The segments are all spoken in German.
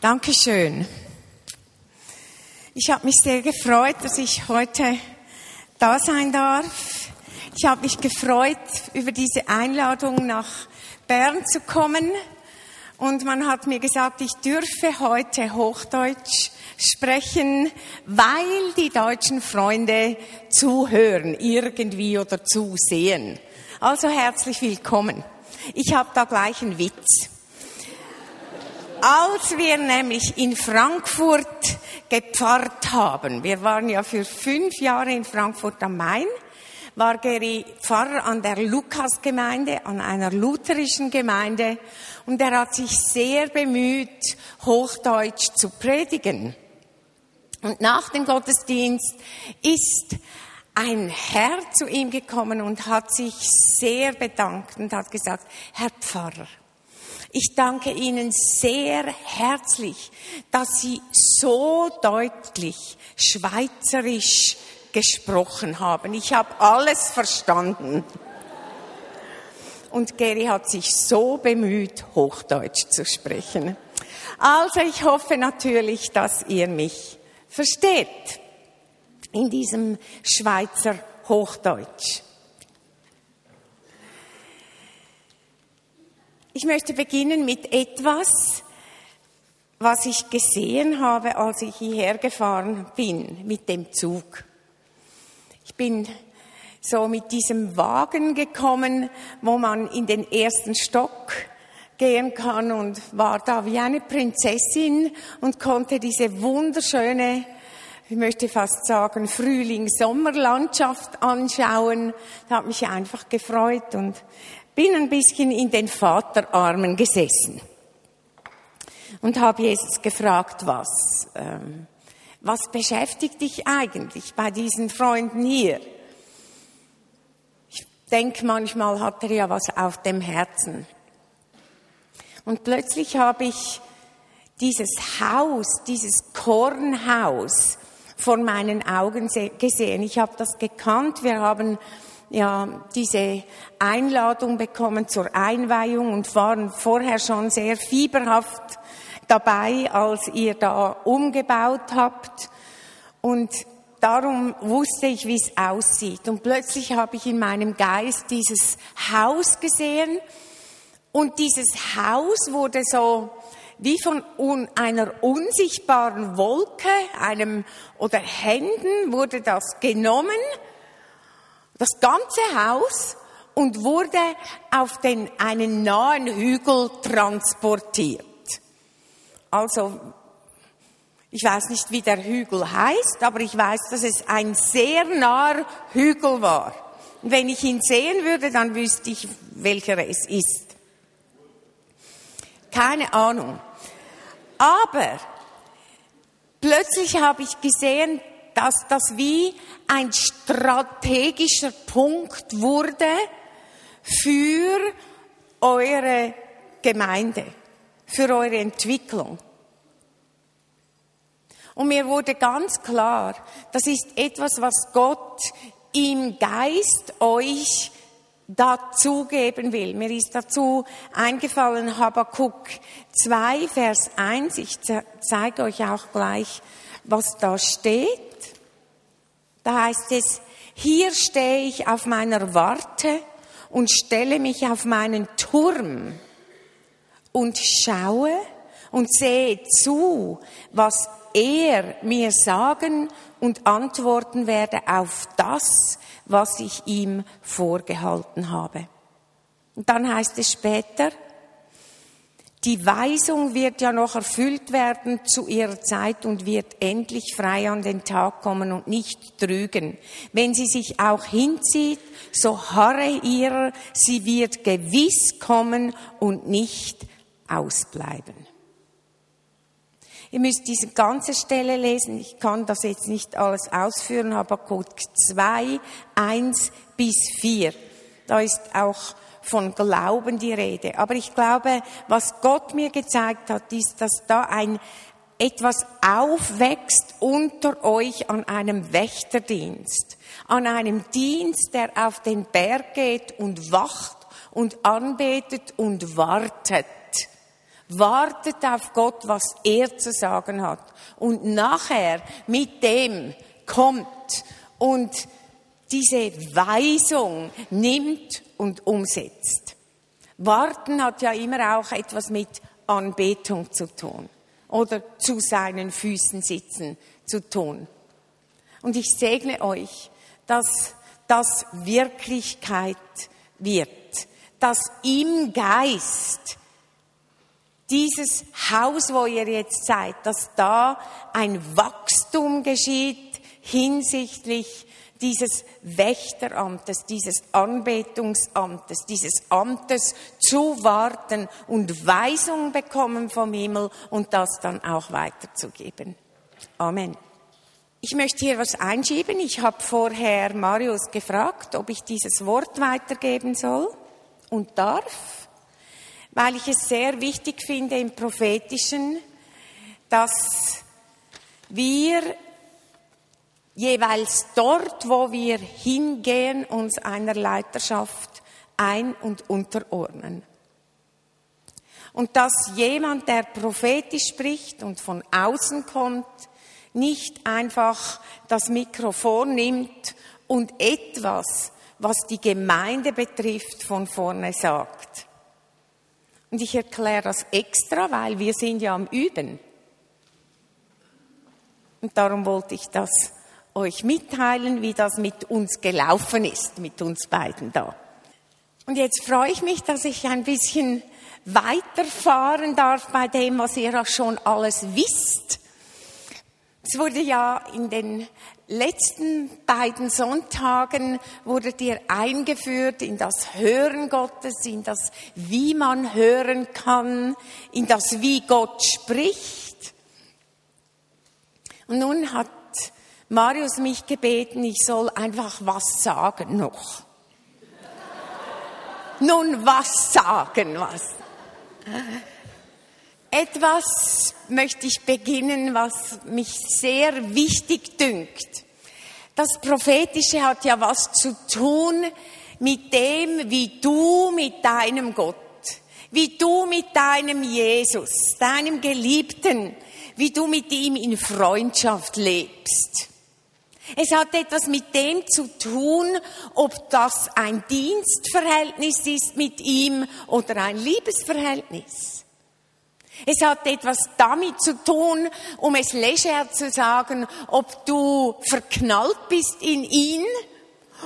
Dankeschön. Ich habe mich sehr gefreut, dass ich heute da sein darf. Ich habe mich gefreut über diese Einladung nach Bern zu kommen. Und man hat mir gesagt, ich dürfe heute Hochdeutsch sprechen, weil die deutschen Freunde zuhören, irgendwie oder zusehen. Also herzlich willkommen. Ich habe da gleich einen Witz. Als wir nämlich in Frankfurt gepfarrt haben, wir waren ja für fünf Jahre in Frankfurt am Main, war Geri Pfarrer an der Lukasgemeinde, an einer lutherischen Gemeinde, und er hat sich sehr bemüht, Hochdeutsch zu predigen. Und nach dem Gottesdienst ist ein Herr zu ihm gekommen und hat sich sehr bedankt und hat gesagt, Herr Pfarrer, ich danke Ihnen sehr herzlich, dass Sie so deutlich schweizerisch gesprochen haben. Ich habe alles verstanden. Und Gary hat sich so bemüht, Hochdeutsch zu sprechen. Also ich hoffe natürlich, dass ihr mich versteht in diesem Schweizer Hochdeutsch. Ich möchte beginnen mit etwas, was ich gesehen habe, als ich hierher gefahren bin mit dem Zug. Ich bin so mit diesem Wagen gekommen, wo man in den ersten Stock gehen kann und war da wie eine Prinzessin und konnte diese wunderschöne, ich möchte fast sagen, Frühling-Sommerlandschaft anschauen. Das hat mich einfach gefreut und bin ein bisschen in den Vaterarmen gesessen und habe Jesus gefragt, was, ähm, was beschäftigt dich eigentlich bei diesen Freunden hier? Ich denke, manchmal hat er ja was auf dem Herzen. Und plötzlich habe ich dieses Haus, dieses Kornhaus vor meinen Augen gesehen. Ich habe das gekannt. Wir haben ja diese Einladung bekommen zur Einweihung und waren vorher schon sehr fieberhaft dabei, als ihr da umgebaut habt. Und darum wusste ich, wie es aussieht. Und plötzlich habe ich in meinem Geist dieses Haus gesehen. Und dieses Haus wurde so wie von einer unsichtbaren Wolke, einem oder Händen wurde das genommen das ganze Haus und wurde auf den, einen nahen Hügel transportiert. Also, ich weiß nicht, wie der Hügel heißt, aber ich weiß, dass es ein sehr naher Hügel war. Und wenn ich ihn sehen würde, dann wüsste ich, welcher es ist. Keine Ahnung. Aber plötzlich habe ich gesehen, dass das wie ein strategischer Punkt wurde für eure Gemeinde, für eure Entwicklung. Und mir wurde ganz klar, das ist etwas, was Gott im Geist euch dazugeben will. Mir ist dazu eingefallen Habakkuk 2, Vers 1. Ich zeige euch auch gleich, was da steht. Da heißt es, hier stehe ich auf meiner Warte und stelle mich auf meinen Turm und schaue und sehe zu, was er mir sagen und antworten werde auf das, was ich ihm vorgehalten habe. Und dann heißt es später, die Weisung wird ja noch erfüllt werden zu ihrer Zeit und wird endlich frei an den Tag kommen und nicht trügen. Wenn sie sich auch hinzieht, so harre ihr, sie wird gewiss kommen und nicht ausbleiben. Ihr müsst diese ganze Stelle lesen. Ich kann das jetzt nicht alles ausführen, aber Habakkuk 2, 1 bis 4. Da ist auch von Glauben die Rede. Aber ich glaube, was Gott mir gezeigt hat, ist, dass da ein etwas aufwächst unter euch an einem Wächterdienst, an einem Dienst, der auf den Berg geht und wacht und anbetet und wartet. wartet auf Gott, was er zu sagen hat. Und nachher mit dem kommt und diese Weisung nimmt und umsetzt. Warten hat ja immer auch etwas mit Anbetung zu tun oder zu seinen Füßen sitzen zu tun. Und ich segne euch, dass das Wirklichkeit wird, dass im Geist dieses Haus, wo ihr jetzt seid, dass da ein Wachstum geschieht hinsichtlich dieses Wächteramtes, dieses Anbetungsamtes, dieses Amtes zu warten und Weisung bekommen vom Himmel und das dann auch weiterzugeben. Amen. Ich möchte hier was einschieben. Ich habe vorher Marius gefragt, ob ich dieses Wort weitergeben soll und darf, weil ich es sehr wichtig finde im prophetischen, dass wir jeweils dort, wo wir hingehen, uns einer Leiterschaft ein- und unterordnen. Und dass jemand, der prophetisch spricht und von außen kommt, nicht einfach das Mikrofon nimmt und etwas, was die Gemeinde betrifft, von vorne sagt. Und ich erkläre das extra, weil wir sind ja am Üben. Und darum wollte ich das euch mitteilen, wie das mit uns gelaufen ist, mit uns beiden da. Und jetzt freue ich mich, dass ich ein bisschen weiterfahren darf bei dem, was ihr auch schon alles wisst. Es wurde ja in den letzten beiden Sonntagen wurdet ihr eingeführt in das Hören Gottes, in das, wie man hören kann, in das, wie Gott spricht. Und nun hat Marius mich gebeten, ich soll einfach was sagen noch. Nun, was sagen, was? Etwas möchte ich beginnen, was mich sehr wichtig dünkt. Das Prophetische hat ja was zu tun mit dem, wie du mit deinem Gott, wie du mit deinem Jesus, deinem Geliebten, wie du mit ihm in Freundschaft lebst. Es hat etwas mit dem zu tun, ob das ein Dienstverhältnis ist mit ihm oder ein Liebesverhältnis. Es hat etwas damit zu tun, um es leger zu sagen, ob du verknallt bist in ihn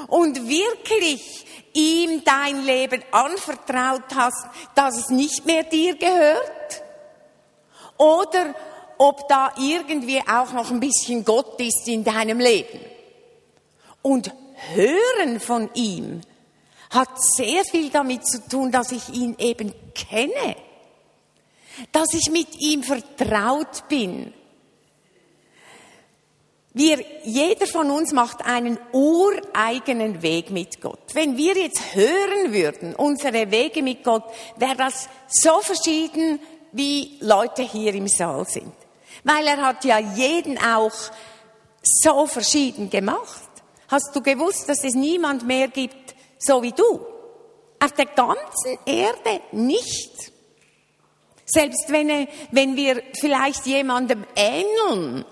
und wirklich ihm dein Leben anvertraut hast, dass es nicht mehr dir gehört. Oder ob da irgendwie auch noch ein bisschen Gott ist in deinem Leben. Und hören von ihm hat sehr viel damit zu tun, dass ich ihn eben kenne, dass ich mit ihm vertraut bin. Wir, jeder von uns macht einen ureigenen Weg mit Gott. Wenn wir jetzt hören würden, unsere Wege mit Gott, wäre das so verschieden, wie Leute hier im Saal sind. Weil er hat ja jeden auch so verschieden gemacht. Hast du gewusst, dass es niemand mehr gibt, so wie du? Auf der ganzen Erde nicht. Selbst wenn, wenn wir vielleicht jemandem ähneln,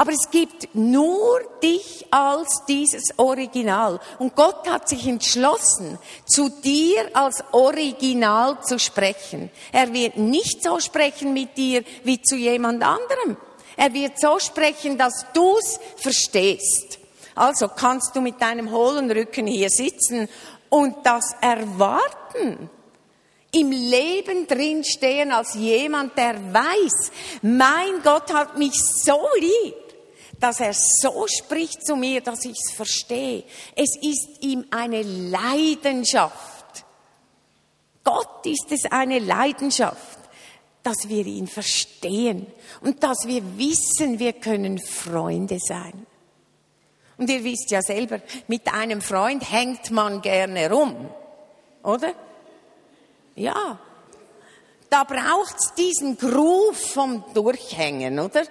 aber es gibt nur dich als dieses Original. Und Gott hat sich entschlossen, zu dir als Original zu sprechen. Er wird nicht so sprechen mit dir wie zu jemand anderem. Er wird so sprechen, dass du's verstehst. Also kannst du mit deinem hohlen Rücken hier sitzen und das erwarten im Leben drin stehen als jemand, der weiß, mein Gott hat mich so lieb dass er so spricht zu mir, dass ich es verstehe. Es ist ihm eine Leidenschaft. Gott ist es eine Leidenschaft, dass wir ihn verstehen und dass wir wissen, wir können Freunde sein. Und ihr wisst ja selber, mit einem Freund hängt man gerne rum, oder? Ja. Da braucht's diesen Groove vom Durchhängen, oder?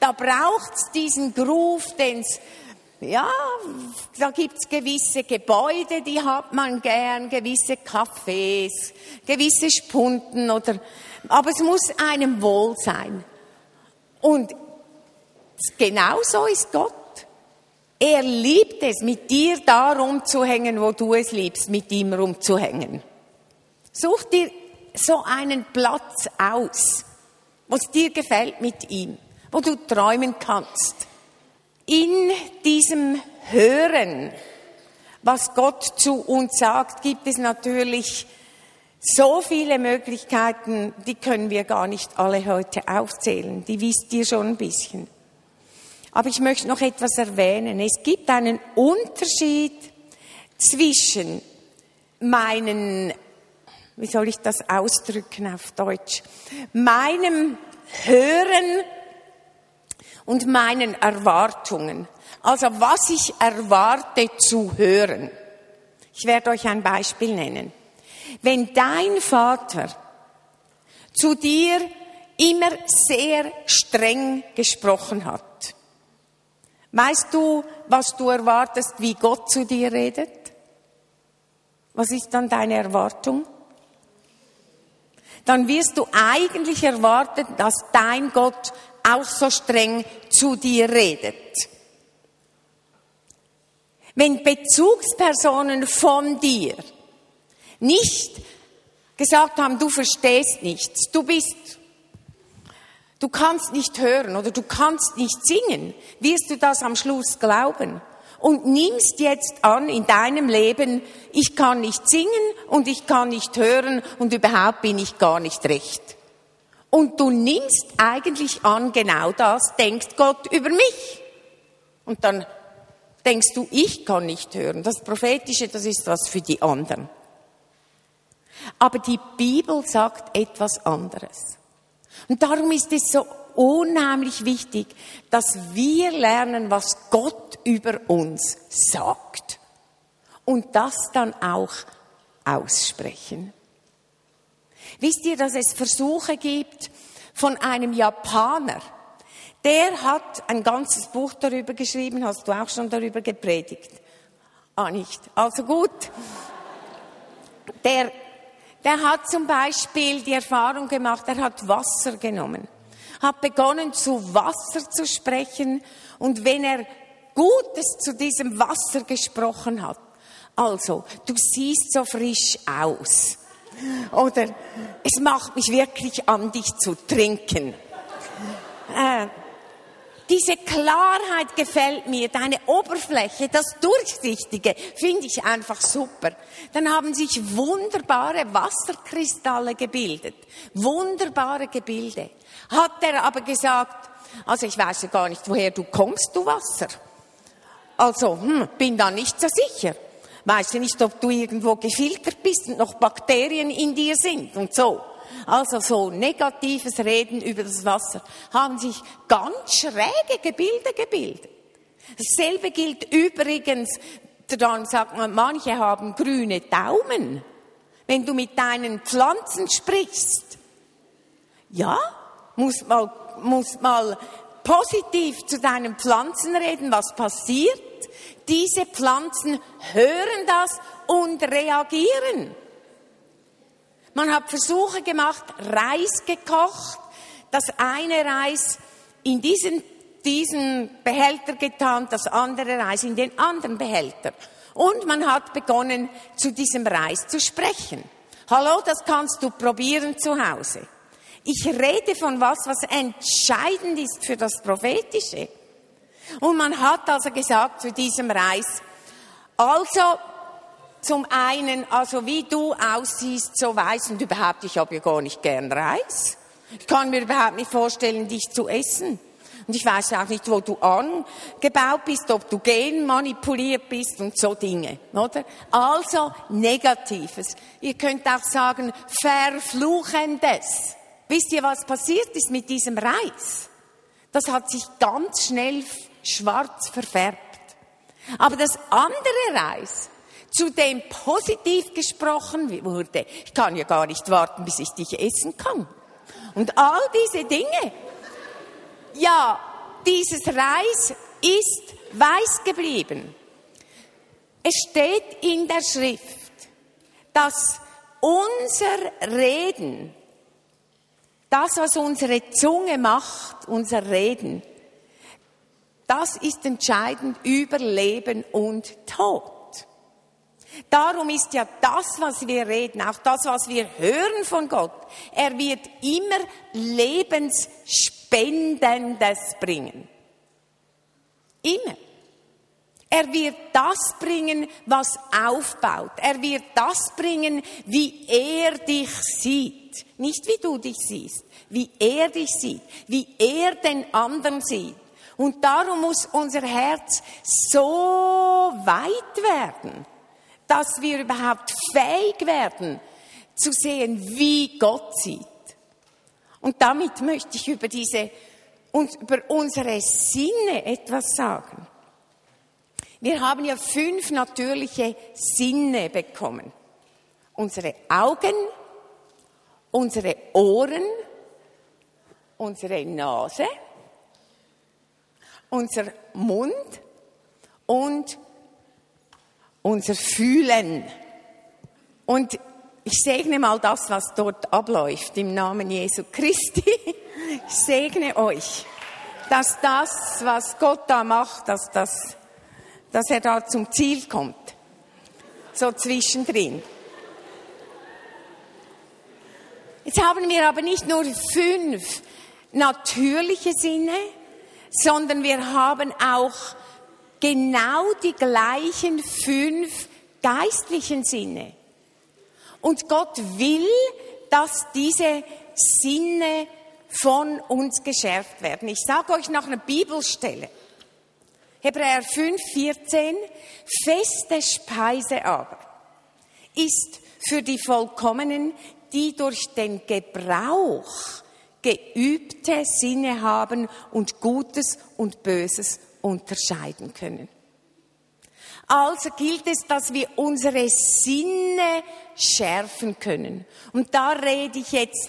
Da braucht's diesen Groove, den's ja, da gibt's gewisse Gebäude, die hat man gern, gewisse Cafés, gewisse Spunden oder, aber es muss einem wohl sein. Und genau so ist Gott. Er liebt es, mit dir da rumzuhängen, wo du es liebst, mit ihm rumzuhängen. Such dir so einen Platz aus, was dir gefällt mit ihm, wo du träumen kannst. In diesem Hören, was Gott zu uns sagt, gibt es natürlich so viele Möglichkeiten, die können wir gar nicht alle heute aufzählen. Die wisst ihr schon ein bisschen. Aber ich möchte noch etwas erwähnen. Es gibt einen Unterschied zwischen meinen, wie soll ich das ausdrücken auf Deutsch, meinem Hören und meinen Erwartungen. Also was ich erwarte zu hören. Ich werde euch ein Beispiel nennen. Wenn dein Vater zu dir immer sehr streng gesprochen hat, Weißt du, was du erwartest, wie Gott zu dir redet? Was ist dann deine Erwartung? Dann wirst du eigentlich erwarten, dass dein Gott auch so streng zu dir redet. Wenn Bezugspersonen von dir nicht gesagt haben, du verstehst nichts, du bist Du kannst nicht hören oder du kannst nicht singen. Wirst du das am Schluss glauben? Und nimmst jetzt an in deinem Leben, ich kann nicht singen und ich kann nicht hören und überhaupt bin ich gar nicht recht. Und du nimmst eigentlich an, genau das denkt Gott über mich. Und dann denkst du, ich kann nicht hören. Das Prophetische, das ist was für die anderen. Aber die Bibel sagt etwas anderes. Und darum ist es so unheimlich wichtig, dass wir lernen, was Gott über uns sagt. Und das dann auch aussprechen. Wisst ihr, dass es Versuche gibt von einem Japaner, der hat ein ganzes Buch darüber geschrieben, hast du auch schon darüber gepredigt? Ah, nicht. Also gut. Der der hat zum Beispiel die Erfahrung gemacht, er hat Wasser genommen, hat begonnen zu Wasser zu sprechen und wenn er Gutes zu diesem Wasser gesprochen hat, also, du siehst so frisch aus. Oder es macht mich wirklich an, dich zu trinken. Äh, diese Klarheit gefällt mir, deine Oberfläche, das Durchsichtige, finde ich einfach super. Dann haben sich wunderbare Wasserkristalle gebildet, wunderbare Gebilde. Hat er aber gesagt, also ich weiß ja gar nicht, woher du kommst, du Wasser. Also, hm, bin da nicht so sicher. Weiß ja nicht, ob du irgendwo gefiltert bist und noch Bakterien in dir sind und so also so negatives Reden über das Wasser, haben sich ganz schräge Gebilde gebildet. Dasselbe gilt übrigens, dann sagt man, manche haben grüne Daumen. Wenn du mit deinen Pflanzen sprichst, ja, muss mal, muss mal positiv zu deinen Pflanzen reden, was passiert. Diese Pflanzen hören das und reagieren. Man hat Versuche gemacht, Reis gekocht, das eine Reis in diesen, diesen Behälter getan, das andere Reis in den anderen Behälter. Und man hat begonnen, zu diesem Reis zu sprechen. Hallo, das kannst du probieren zu Hause. Ich rede von was, was entscheidend ist für das Prophetische. Und man hat also gesagt zu diesem Reis, also zum einen, also wie du aussiehst, so weiß und überhaupt, ich habe ja gar nicht gern Reis. Ich kann mir überhaupt nicht vorstellen, dich zu essen. Und ich weiß auch nicht, wo du angebaut bist, ob du genmanipuliert bist und so Dinge, oder? Also Negatives. Ihr könnt auch sagen Verfluchendes. Wisst ihr, was passiert ist mit diesem Reis? Das hat sich ganz schnell schwarz verfärbt. Aber das andere Reis, zu dem positiv gesprochen wurde. Ich kann ja gar nicht warten, bis ich dich essen kann. Und all diese Dinge. Ja, dieses Reis ist weiß geblieben. Es steht in der Schrift, dass unser Reden, das, was unsere Zunge macht, unser Reden, das ist entscheidend über Leben und Tod. Darum ist ja das, was wir reden, auch das, was wir hören von Gott, er wird immer Lebensspendendes bringen. Immer. Er wird das bringen, was aufbaut. Er wird das bringen, wie er dich sieht. Nicht wie du dich siehst, wie er dich sieht, wie er den anderen sieht. Und darum muss unser Herz so weit werden, dass wir überhaupt fähig werden zu sehen, wie Gott sieht. Und damit möchte ich über diese, über unsere Sinne etwas sagen. Wir haben ja fünf natürliche Sinne bekommen. Unsere Augen, unsere Ohren, unsere Nase, unser Mund und unser Fühlen. Und ich segne mal das, was dort abläuft, im Namen Jesu Christi. Ich segne euch, dass das, was Gott da macht, dass, das, dass er da zum Ziel kommt. So zwischendrin. Jetzt haben wir aber nicht nur fünf natürliche Sinne, sondern wir haben auch genau die gleichen fünf geistlichen Sinne. Und Gott will, dass diese Sinne von uns geschärft werden. Ich sage euch noch eine Bibelstelle. Hebräer 5, 14. Feste Speise aber ist für die Vollkommenen, die durch den Gebrauch geübte Sinne haben und Gutes und Böses unterscheiden können. Also gilt es, dass wir unsere Sinne schärfen können. Und da rede ich jetzt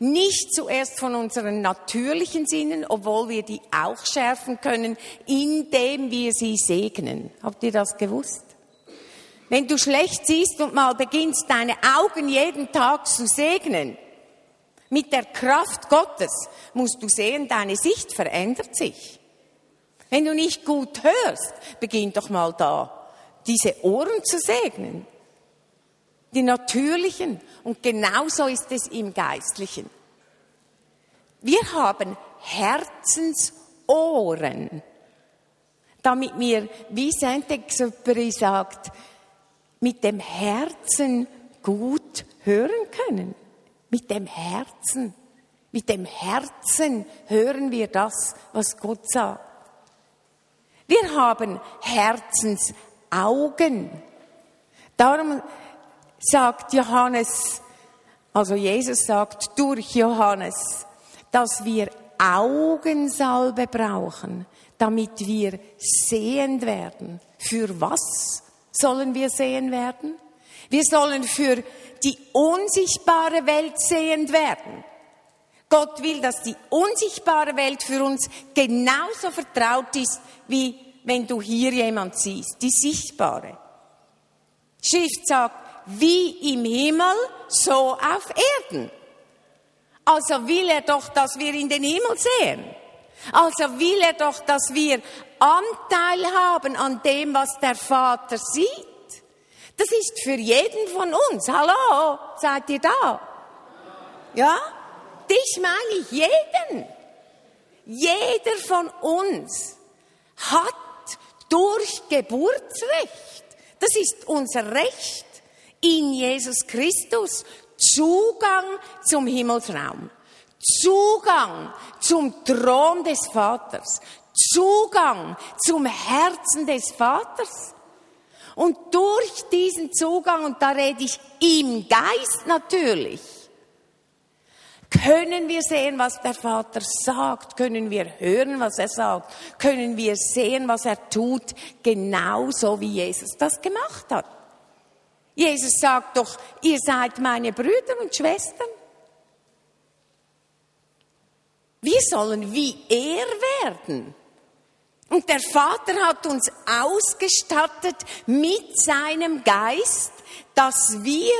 nicht zuerst von unseren natürlichen Sinnen, obwohl wir die auch schärfen können, indem wir sie segnen. Habt ihr das gewusst? Wenn du schlecht siehst und mal beginnst, deine Augen jeden Tag zu segnen, mit der Kraft Gottes musst du sehen, deine Sicht verändert sich. Wenn du nicht gut hörst, beginn doch mal da, diese Ohren zu segnen. Die natürlichen. Und genauso ist es im Geistlichen. Wir haben Herzensohren, damit wir, wie Saint-Exupéry sagt, mit dem Herzen gut hören können. Mit dem Herzen. Mit dem Herzen hören wir das, was Gott sagt. Wir haben Herzensaugen. Darum sagt Johannes, also Jesus sagt durch Johannes, dass wir Augensalbe brauchen, damit wir sehend werden. Für was sollen wir sehend werden? Wir sollen für die unsichtbare Welt sehend werden. Gott will, dass die unsichtbare Welt für uns genauso vertraut ist, wie wenn du hier jemand siehst, die sichtbare. Schrift sagt, wie im Himmel, so auf Erden. Also will er doch, dass wir in den Himmel sehen. Also will er doch, dass wir Anteil haben an dem, was der Vater sieht. Das ist für jeden von uns. Hallo, seid ihr da? Ja? Dich meine ich jeden. Jeder von uns hat durch Geburtsrecht, das ist unser Recht, in Jesus Christus Zugang zum Himmelsraum, Zugang zum Thron des Vaters, Zugang zum Herzen des Vaters. Und durch diesen Zugang, und da rede ich im Geist natürlich, können wir sehen, was der Vater sagt? Können wir hören, was er sagt? Können wir sehen, was er tut? Genauso wie Jesus das gemacht hat. Jesus sagt doch, ihr seid meine Brüder und Schwestern. Wir sollen wie er werden. Und der Vater hat uns ausgestattet mit seinem Geist, dass wir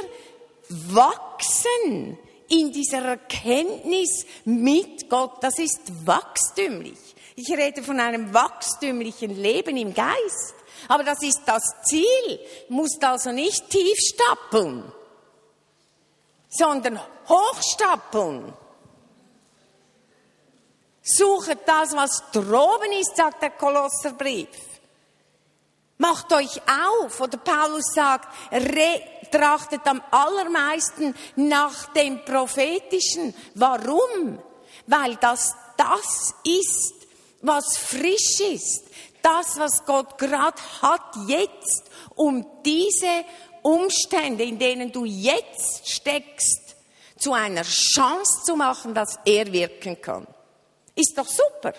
wachsen in dieser Erkenntnis mit Gott. Das ist wachstümlich. Ich rede von einem wachstümlichen Leben im Geist. Aber das ist das Ziel. Muss also nicht tief stapeln, sondern hochstapeln. Suchet das, was droben ist, sagt der Kolosserbrief. Macht euch auf, oder Paulus sagt, trachtet am allermeisten nach dem Prophetischen. Warum? Weil das das ist, was frisch ist. Das, was Gott gerade hat jetzt, um diese Umstände, in denen du jetzt steckst, zu einer Chance zu machen, dass er wirken kann. Ist doch super.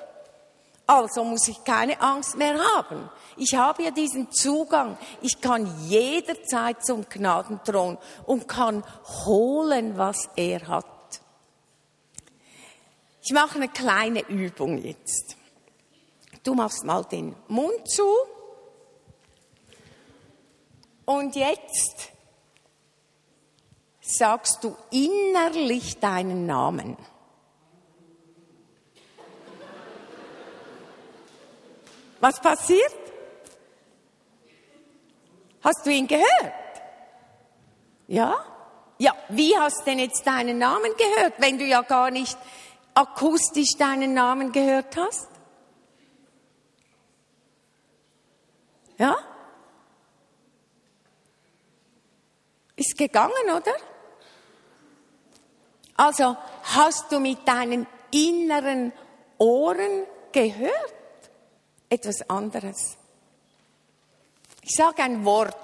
Also muss ich keine Angst mehr haben. Ich habe ja diesen Zugang. Ich kann jederzeit zum Gnadenthron und kann holen, was er hat. Ich mache eine kleine Übung jetzt. Du machst mal den Mund zu. Und jetzt sagst du innerlich deinen Namen. Was passiert? Hast du ihn gehört? Ja? Ja, wie hast denn jetzt deinen Namen gehört, wenn du ja gar nicht akustisch deinen Namen gehört hast? Ja? Ist gegangen, oder? Also hast du mit deinen inneren Ohren gehört? Etwas anderes. Ich sage ein Wort.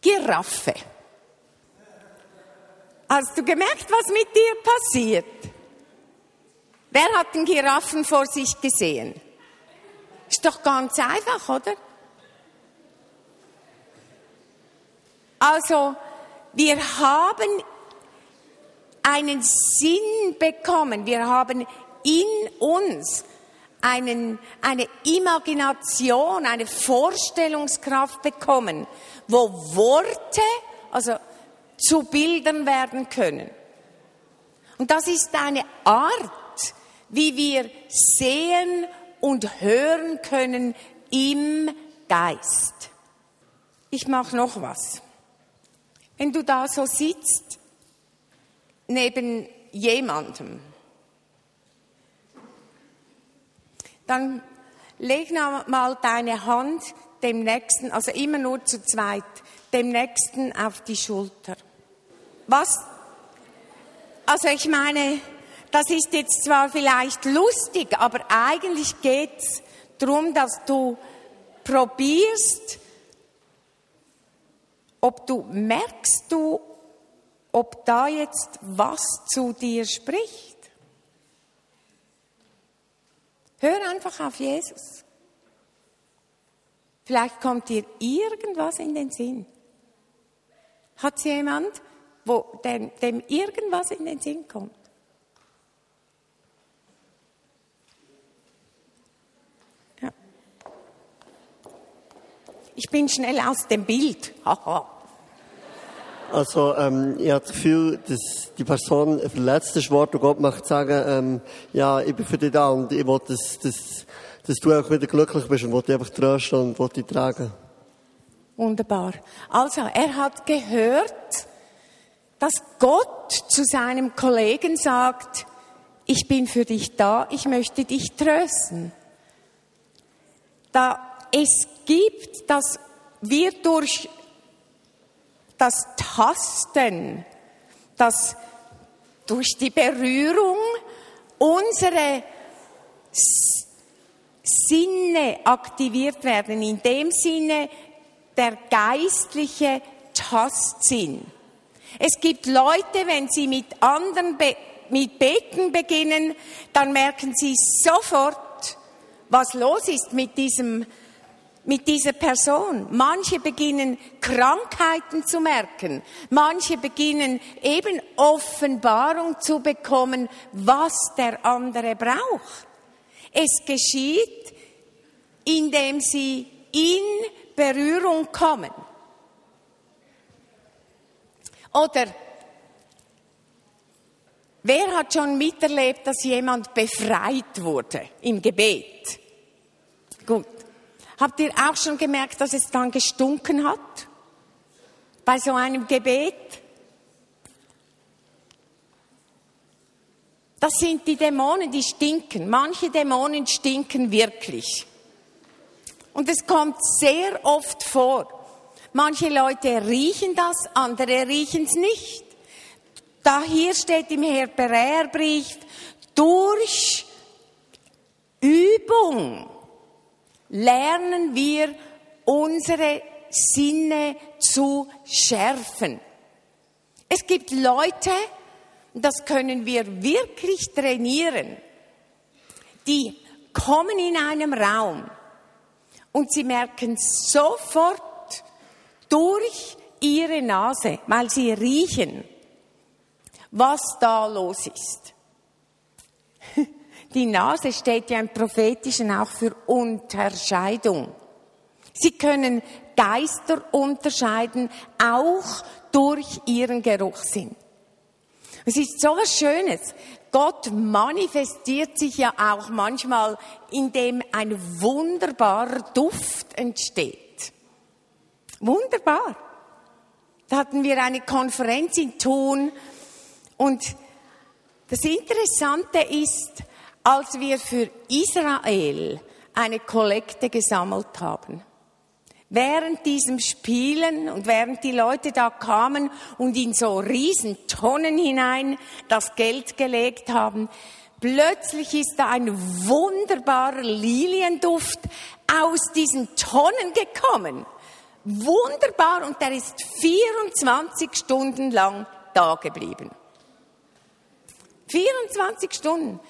Giraffe. Hast du gemerkt, was mit dir passiert? Wer hat den Giraffen vor sich gesehen? Ist doch ganz einfach, oder? Also, wir haben einen Sinn bekommen. Wir haben in uns einen, eine Imagination, eine Vorstellungskraft bekommen, wo Worte, also zu Bildern werden können. Und das ist eine Art, wie wir sehen und hören können im Geist. Ich mache noch was. Wenn du da so sitzt, neben jemandem, dann leg mal deine Hand dem Nächsten, also immer nur zu zweit, dem Nächsten auf die Schulter. Was? Also ich meine, das ist jetzt zwar vielleicht lustig, aber eigentlich geht's darum, dass du probierst, ob du merkst du, ob da jetzt was zu dir spricht. Hör einfach auf Jesus. Vielleicht kommt dir irgendwas in den Sinn. Hat jemand, wo dem, dem irgendwas in den Sinn kommt? Ja. Ich bin schnell aus dem Bild. Haha. Also ähm, ich habe das Gefühl, dass die Person ein verletztes Wort und Gott möchte sagen, ähm, ja, ich bin für dich da und ich will, dass, dass, dass du auch wieder glücklich bist und will dich einfach trösten und will dich tragen. Wunderbar. Also, er hat gehört, dass Gott zu seinem Kollegen sagt, ich bin für dich da, ich möchte dich trösten. Da es gibt, dass wir durch das Tasten, das durch die Berührung unsere Sinne aktiviert werden, in dem Sinne der geistliche Tastsinn. Es gibt Leute, wenn sie mit anderen be mit Beten beginnen, dann merken sie sofort, was los ist mit diesem mit dieser Person. Manche beginnen Krankheiten zu merken. Manche beginnen eben Offenbarung zu bekommen, was der andere braucht. Es geschieht indem sie in Berührung kommen. Oder wer hat schon miterlebt, dass jemand befreit wurde im Gebet? Gut. Habt ihr auch schon gemerkt, dass es dann gestunken hat? Bei so einem Gebet? Das sind die Dämonen, die stinken. Manche Dämonen stinken wirklich. Und es kommt sehr oft vor. Manche Leute riechen das, andere riechen es nicht. Da hier steht im Hebräerbrief, durch Übung lernen wir unsere Sinne zu schärfen. Es gibt Leute, das können wir wirklich trainieren, die kommen in einem Raum und sie merken sofort durch ihre Nase, weil sie riechen, was da los ist. Die Nase steht ja im Prophetischen auch für Unterscheidung. Sie können Geister unterscheiden, auch durch ihren Geruchssinn. Es ist so was Schönes. Gott manifestiert sich ja auch manchmal, indem ein wunderbarer Duft entsteht. Wunderbar. Da hatten wir eine Konferenz in Thun und das Interessante ist, als wir für Israel eine Kollekte gesammelt haben, während diesem Spielen und während die Leute da kamen und in so riesen Tonnen hinein das Geld gelegt haben, plötzlich ist da ein wunderbarer Lilienduft aus diesen Tonnen gekommen. Wunderbar und der ist 24 Stunden lang da geblieben. 24 Stunden.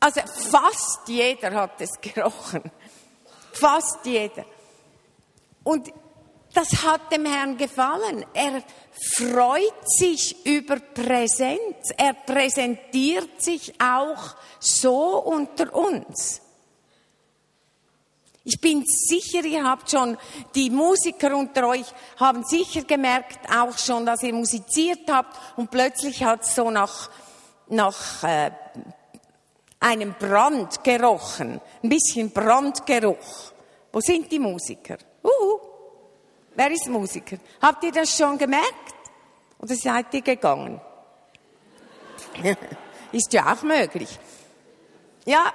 Also fast jeder hat es gerochen. Fast jeder. Und das hat dem Herrn gefallen. Er freut sich über Präsenz. Er präsentiert sich auch so unter uns. Ich bin sicher, ihr habt schon, die Musiker unter euch haben sicher gemerkt auch schon, dass ihr musiziert habt und plötzlich hat es so nach, nach äh, einem Brand gerochen, ein bisschen Brandgeruch. Wo sind die Musiker? Uhu. Wer ist Musiker? Habt ihr das schon gemerkt? Oder seid ihr gegangen? ist ja auch möglich. Ja,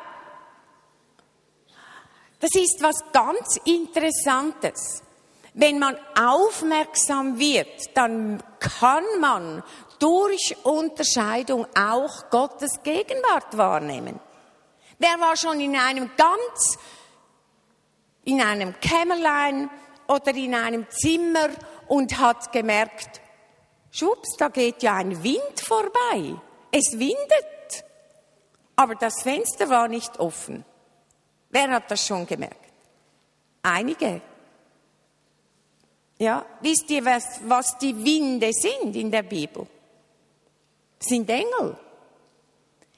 das ist was ganz Interessantes. Wenn man aufmerksam wird, dann kann man durch Unterscheidung auch Gottes Gegenwart wahrnehmen. Wer war schon in einem ganz in einem Kämmerlein oder in einem Zimmer und hat gemerkt, schwupps, da geht ja ein Wind vorbei. Es windet. Aber das Fenster war nicht offen. Wer hat das schon gemerkt? Einige. Ja, wisst ihr, was, was die Winde sind in der Bibel? Sind Engel.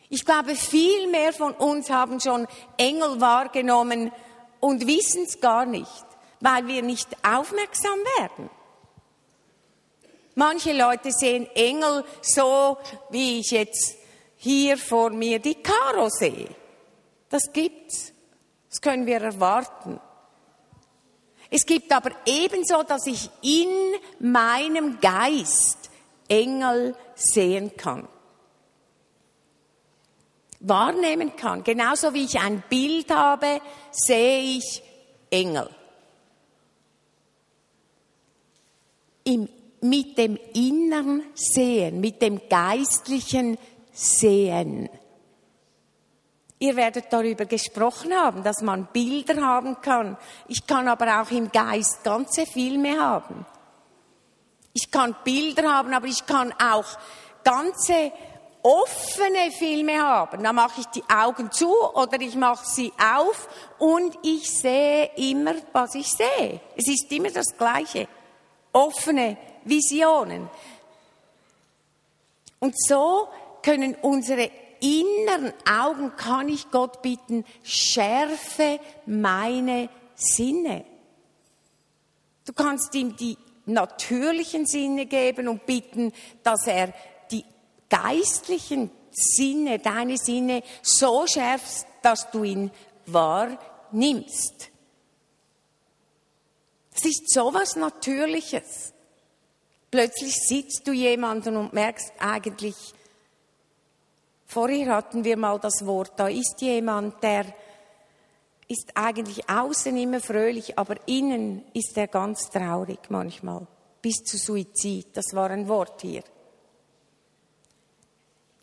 Ich glaube, viel mehr von uns haben schon Engel wahrgenommen, und wissen es gar nicht, weil wir nicht aufmerksam werden. Manche Leute sehen Engel so, wie ich jetzt hier vor mir die Karo sehe. Das gibt's. Das können wir erwarten. Es gibt aber ebenso, dass ich in meinem Geist Engel sehen kann wahrnehmen kann. Genauso wie ich ein Bild habe, sehe ich Engel. Im, mit dem inneren Sehen, mit dem geistlichen Sehen. Ihr werdet darüber gesprochen haben, dass man Bilder haben kann. Ich kann aber auch im Geist ganze Filme haben. Ich kann Bilder haben, aber ich kann auch ganze offene Filme haben, dann mache ich die Augen zu oder ich mache sie auf und ich sehe immer, was ich sehe. Es ist immer das Gleiche. Offene Visionen. Und so können unsere inneren Augen kann ich Gott bitten, schärfe meine Sinne. Du kannst ihm die natürlichen Sinne geben und bitten, dass er die geistlichen Sinne, deine Sinne so schärft, dass du ihn wahrnimmst. Es ist sowas Natürliches. Plötzlich sitzt du jemanden und merkst eigentlich, vorher hatten wir mal das Wort, da ist jemand, der ist eigentlich außen immer fröhlich, aber innen ist er ganz traurig manchmal, bis zu Suizid. Das war ein Wort hier.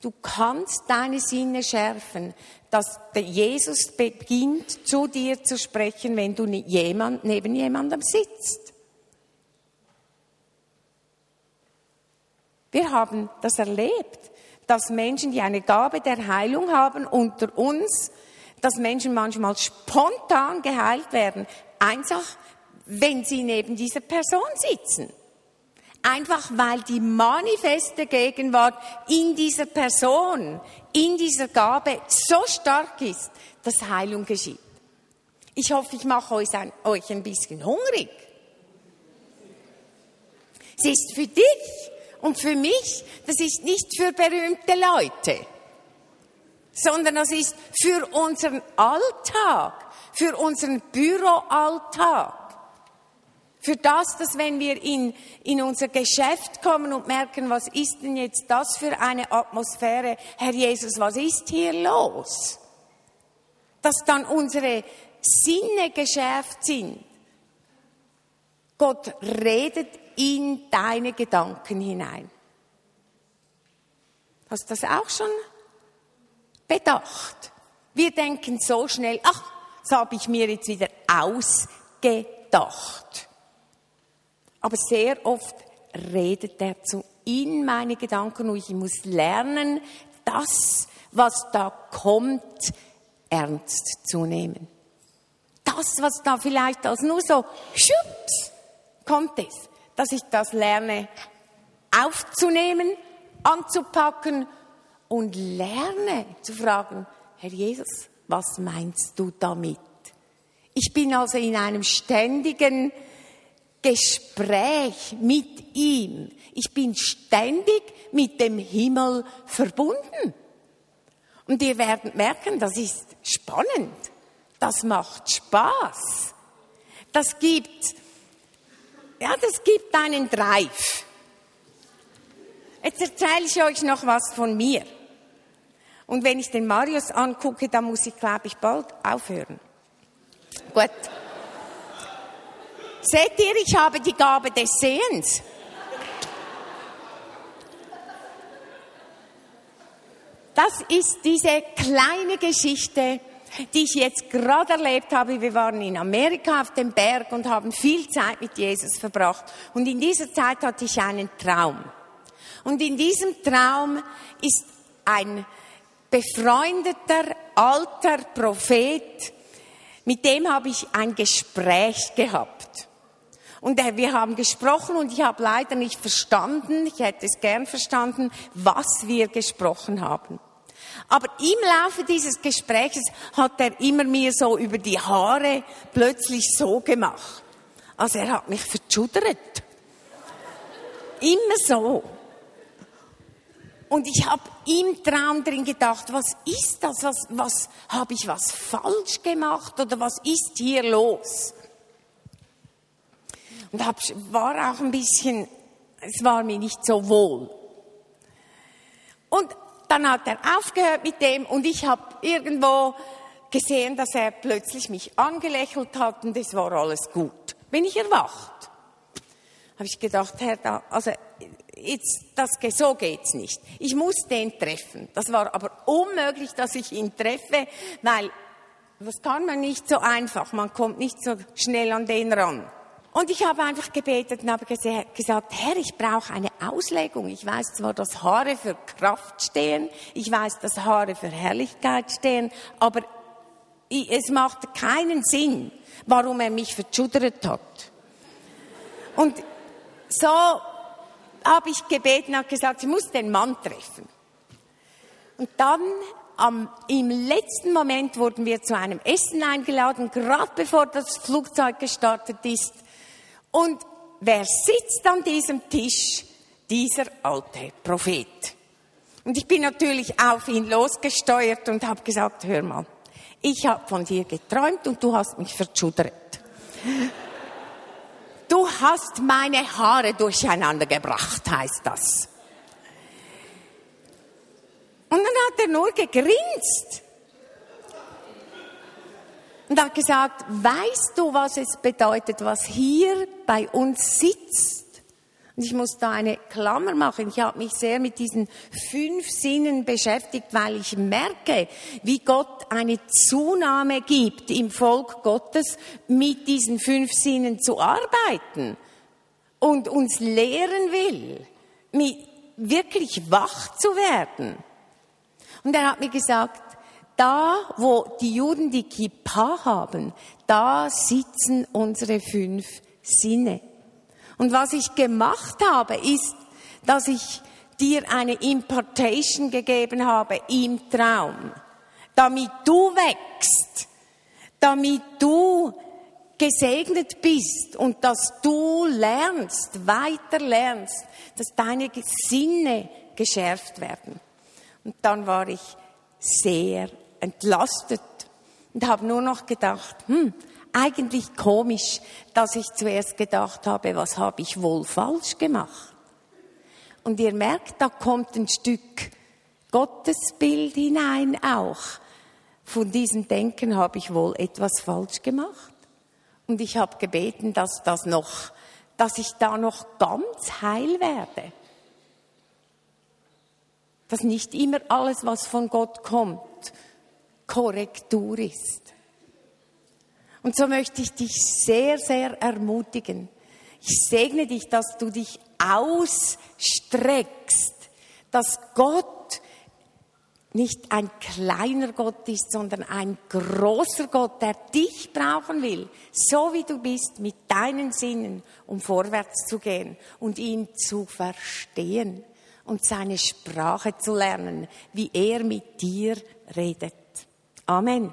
Du kannst deine Sinne schärfen, dass Jesus beginnt zu dir zu sprechen, wenn du neben jemandem sitzt. Wir haben das erlebt, dass Menschen, die eine Gabe der Heilung haben, unter uns, dass Menschen manchmal spontan geheilt werden, einfach wenn sie neben dieser Person sitzen. Einfach weil die manifeste Gegenwart in dieser Person, in dieser Gabe so stark ist, dass Heilung geschieht. Ich hoffe, ich mache euch ein, bisschen hungrig. Es ist für dich und für mich, das ist nicht für berühmte Leute, sondern das ist für unseren Alltag, für unseren Büroalltag für das, dass wenn wir in, in unser Geschäft kommen und merken, was ist denn jetzt das für eine Atmosphäre, Herr Jesus, was ist hier los? Dass dann unsere Sinne geschärft sind. Gott redet in deine Gedanken hinein. Hast du das auch schon bedacht? Wir denken so schnell, ach, das habe ich mir jetzt wieder ausgedacht. Aber sehr oft redet er zu in meine Gedanken und ich muss lernen, das, was da kommt, ernst zu nehmen. Das, was da vielleicht als nur so schups kommt es, dass ich das lerne aufzunehmen, anzupacken und lerne zu fragen, Herr Jesus, was meinst du damit? Ich bin also in einem ständigen Gespräch mit ihm. Ich bin ständig mit dem Himmel verbunden. Und ihr werdet merken, das ist spannend. Das macht Spaß. Das gibt, ja, das gibt einen Drive. Jetzt erzähle ich euch noch was von mir. Und wenn ich den Marius angucke, dann muss ich, glaube ich, bald aufhören. Gut. Seht ihr, ich habe die Gabe des Sehens. Das ist diese kleine Geschichte, die ich jetzt gerade erlebt habe. Wir waren in Amerika auf dem Berg und haben viel Zeit mit Jesus verbracht. Und in dieser Zeit hatte ich einen Traum. Und in diesem Traum ist ein befreundeter alter Prophet, mit dem habe ich ein Gespräch gehabt. Und wir haben gesprochen und ich habe leider nicht verstanden, ich hätte es gern verstanden, was wir gesprochen haben. Aber im Laufe dieses Gesprächs hat er immer mir so über die Haare plötzlich so gemacht. Also er hat mich verschudert. Immer so. Und ich habe im Traum drin gedacht, was ist das? Was, was habe ich was falsch gemacht oder was ist hier los? und hab, war auch ein bisschen, es war mir nicht so wohl. Und dann hat er aufgehört mit dem und ich habe irgendwo gesehen, dass er plötzlich mich angelächelt hat und es war alles gut. Bin ich erwacht. Habe ich gedacht, Herr, da, also jetzt, das, so geht's nicht. Ich muss den treffen. Das war aber unmöglich, dass ich ihn treffe, weil das kann man nicht so einfach. Man kommt nicht so schnell an den ran. Und ich habe einfach gebetet und habe gesagt, Herr, ich brauche eine Auslegung. Ich weiß zwar, dass Haare für Kraft stehen, ich weiß, dass Haare für Herrlichkeit stehen, aber es macht keinen Sinn, warum er mich verschuddert hat. Und so habe ich gebeten und gesagt, ich muss den Mann treffen. Und dann am, im letzten Moment wurden wir zu einem Essen eingeladen, gerade bevor das Flugzeug gestartet ist. Und wer sitzt an diesem Tisch? Dieser alte Prophet. Und ich bin natürlich auf ihn losgesteuert und habe gesagt, hör mal, ich habe von dir geträumt und du hast mich verschudert. Du hast meine Haare durcheinander gebracht, heißt das. Und dann hat er nur gegrinst und hat gesagt, weißt du, was es bedeutet, was hier bei uns sitzt? Und ich muss da eine Klammer machen. Ich habe mich sehr mit diesen fünf Sinnen beschäftigt, weil ich merke, wie Gott eine Zunahme gibt im Volk Gottes, mit diesen fünf Sinnen zu arbeiten und uns lehren will, wirklich wach zu werden. Und er hat mir gesagt, da, wo die Juden die Kippa haben, da sitzen unsere fünf Sinne. Und was ich gemacht habe, ist, dass ich dir eine Importation gegeben habe im Traum, damit du wächst, damit du gesegnet bist und dass du lernst, weiter lernst, dass deine Sinne geschärft werden. Und dann war ich sehr entlastet und habe nur noch gedacht, hm, eigentlich komisch, dass ich zuerst gedacht habe, was habe ich wohl falsch gemacht? Und ihr merkt, da kommt ein Stück Gottesbild hinein auch. Von diesem Denken habe ich wohl etwas falsch gemacht. Und ich habe gebeten, dass das noch, dass ich da noch ganz heil werde. Dass nicht immer alles, was von Gott kommt, Korrektur ist. Und so möchte ich dich sehr, sehr ermutigen. Ich segne dich, dass du dich ausstreckst, dass Gott nicht ein kleiner Gott ist, sondern ein großer Gott, der dich brauchen will, so wie du bist, mit deinen Sinnen, um vorwärts zu gehen und ihn zu verstehen und seine Sprache zu lernen, wie er mit dir redet. Amen.